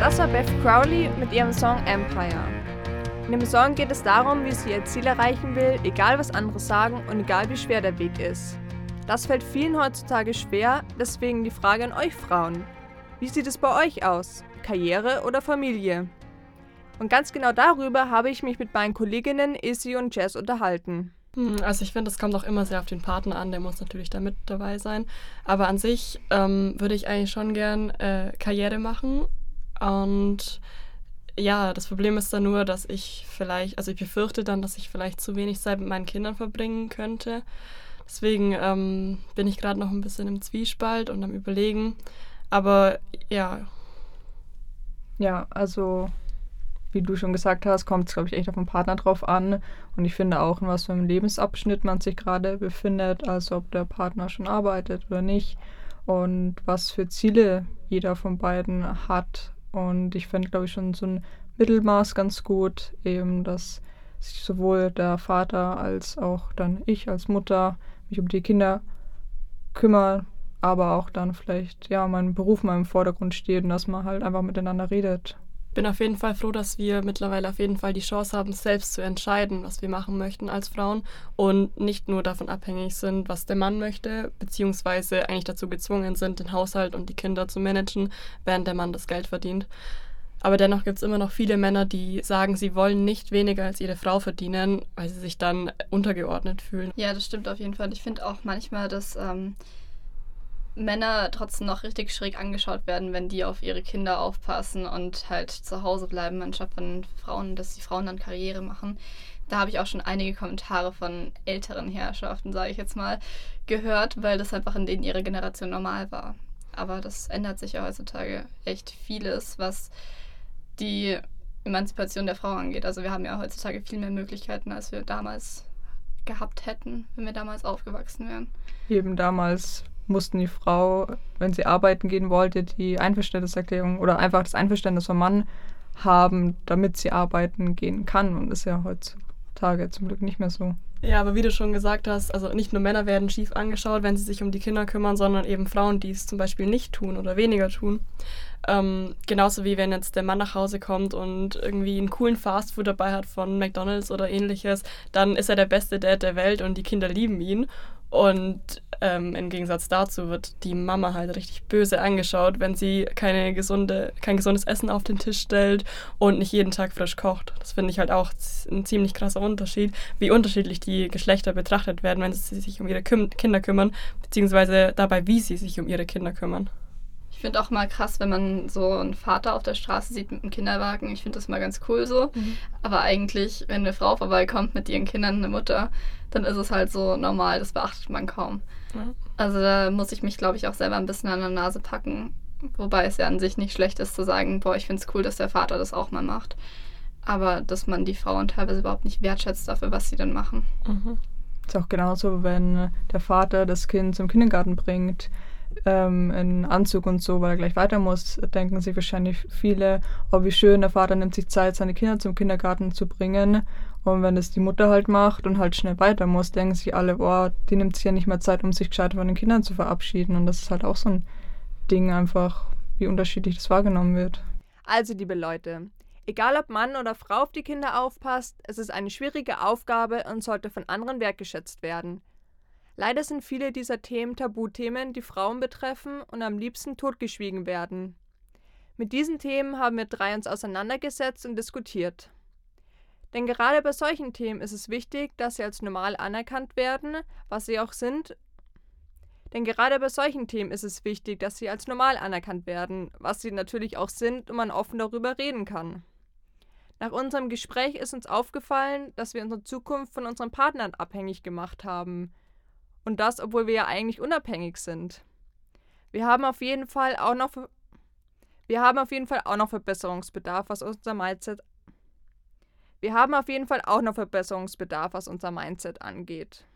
Das war Beth Crowley mit ihrem Song Empire. In dem Song geht es darum, wie sie ihr Ziel erreichen will, egal was andere sagen und egal wie schwer der Weg ist. Das fällt vielen heutzutage schwer, deswegen die Frage an euch Frauen. Wie sieht es bei euch aus? Karriere oder Familie? Und ganz genau darüber habe ich mich mit meinen Kolleginnen Izzy und Jess unterhalten. Hm, Also ich finde, es kommt auch immer sehr auf den Partner an, der muss natürlich da mit dabei sein. Aber an sich ähm, würde ich eigentlich schon gern äh, Karriere machen. Und ja, das Problem ist dann nur, dass ich vielleicht, also ich befürchte dann, dass ich vielleicht zu wenig Zeit mit meinen Kindern verbringen könnte. Deswegen ähm, bin ich gerade noch ein bisschen im Zwiespalt und am Überlegen. Aber ja, Ja, also wie du schon gesagt hast, kommt es, glaube ich, echt auf den Partner drauf an. Und ich finde auch, in was für einem Lebensabschnitt man sich gerade befindet, also ob der Partner schon arbeitet oder nicht und was für Ziele jeder von beiden hat. Und ich finde, glaube ich, schon so ein Mittelmaß ganz gut, eben, dass sich sowohl der Vater als auch dann ich als Mutter mich um die Kinder kümmern, aber auch dann vielleicht, ja, mein Beruf mal im Vordergrund steht und dass man halt einfach miteinander redet. Bin auf jeden Fall froh, dass wir mittlerweile auf jeden Fall die Chance haben, selbst zu entscheiden, was wir machen möchten als Frauen und nicht nur davon abhängig sind, was der Mann möchte, beziehungsweise eigentlich dazu gezwungen sind, den Haushalt und die Kinder zu managen, während der Mann das Geld verdient. Aber dennoch gibt es immer noch viele Männer, die sagen, sie wollen nicht weniger als ihre Frau verdienen, weil sie sich dann untergeordnet fühlen. Ja, das stimmt auf jeden Fall. Ich finde auch manchmal, dass ähm, Männer trotzdem noch richtig schräg angeschaut werden, wenn die auf ihre Kinder aufpassen und halt zu Hause bleiben, anstatt von Frauen, dass die Frauen dann Karriere machen. Da habe ich auch schon einige Kommentare von älteren Herrschaften, sage ich jetzt mal, gehört, weil das einfach in denen ihrer Generation normal war. Aber das ändert sich ja heutzutage echt vieles, was die Emanzipation der Frau angeht. Also wir haben ja heutzutage viel mehr Möglichkeiten, als wir damals gehabt hätten, wenn wir damals aufgewachsen wären. Eben damals mussten die Frau, wenn sie arbeiten gehen wollte, die Einverständniserklärung oder einfach das Einverständnis vom Mann haben, damit sie arbeiten gehen kann. Und ist ja heutzutage zum Glück nicht mehr so. Ja, aber wie du schon gesagt hast, also nicht nur Männer werden schief angeschaut, wenn sie sich um die Kinder kümmern, sondern eben Frauen, die es zum Beispiel nicht tun oder weniger tun. Ähm, genauso wie wenn jetzt der Mann nach Hause kommt und irgendwie einen coolen Fastfood dabei hat von McDonalds oder ähnliches, dann ist er der beste Dad der Welt und die Kinder lieben ihn. Und ähm, im Gegensatz dazu wird die Mama halt richtig böse angeschaut, wenn sie keine gesunde, kein gesundes Essen auf den Tisch stellt und nicht jeden Tag frisch kocht. Das finde ich halt auch ein ziemlich krasser Unterschied, wie unterschiedlich die Geschlechter betrachtet werden, wenn sie sich um ihre Küm Kinder kümmern, beziehungsweise dabei, wie sie sich um ihre Kinder kümmern. Ich finde auch mal krass, wenn man so einen Vater auf der Straße sieht mit einem Kinderwagen. Ich finde das mal ganz cool so. Aber eigentlich, wenn eine Frau vorbeikommt mit ihren Kindern, eine Mutter, dann ist es halt so normal, das beachtet man kaum. Ja. Also da muss ich mich, glaube ich, auch selber ein bisschen an der Nase packen. Wobei es ja an sich nicht schlecht ist zu sagen, boah, ich finde es cool, dass der Vater das auch mal macht. Aber dass man die Frauen teilweise überhaupt nicht wertschätzt dafür, was sie dann machen. Mhm. Ist auch genauso, wenn der Vater das Kind zum Kindergarten bringt, ähm, in Anzug und so, weil er gleich weiter muss, denken sich wahrscheinlich viele, oh wie schön, der Vater nimmt sich Zeit, seine Kinder zum Kindergarten zu bringen. Und wenn es die Mutter halt macht und halt schnell weiter muss, denken sich alle, oh, die nimmt sich ja nicht mehr Zeit, um sich gescheit von den Kindern zu verabschieden. Und das ist halt auch so ein Ding einfach, wie unterschiedlich das wahrgenommen wird. Also, liebe Leute, egal ob Mann oder Frau auf die Kinder aufpasst, es ist eine schwierige Aufgabe und sollte von anderen wertgeschätzt werden. Leider sind viele dieser Themen Tabuthemen, die Frauen betreffen und am liebsten totgeschwiegen werden. Mit diesen Themen haben wir drei uns auseinandergesetzt und diskutiert. Denn gerade bei solchen Themen ist es wichtig, dass sie als normal anerkannt werden, was sie auch sind. Denn gerade bei solchen Themen ist es wichtig, dass sie als normal anerkannt werden, was sie natürlich auch sind und man offen darüber reden kann. Nach unserem Gespräch ist uns aufgefallen, dass wir unsere Zukunft von unseren Partnern abhängig gemacht haben. Und das, obwohl wir ja eigentlich unabhängig sind. Wir haben auf jeden Fall auch noch wir haben auf jeden Fall auch noch Verbesserungsbedarf, was unser Mindset Wir haben auf jeden Fall auch noch Verbesserungsbedarf, was unser Mindset angeht.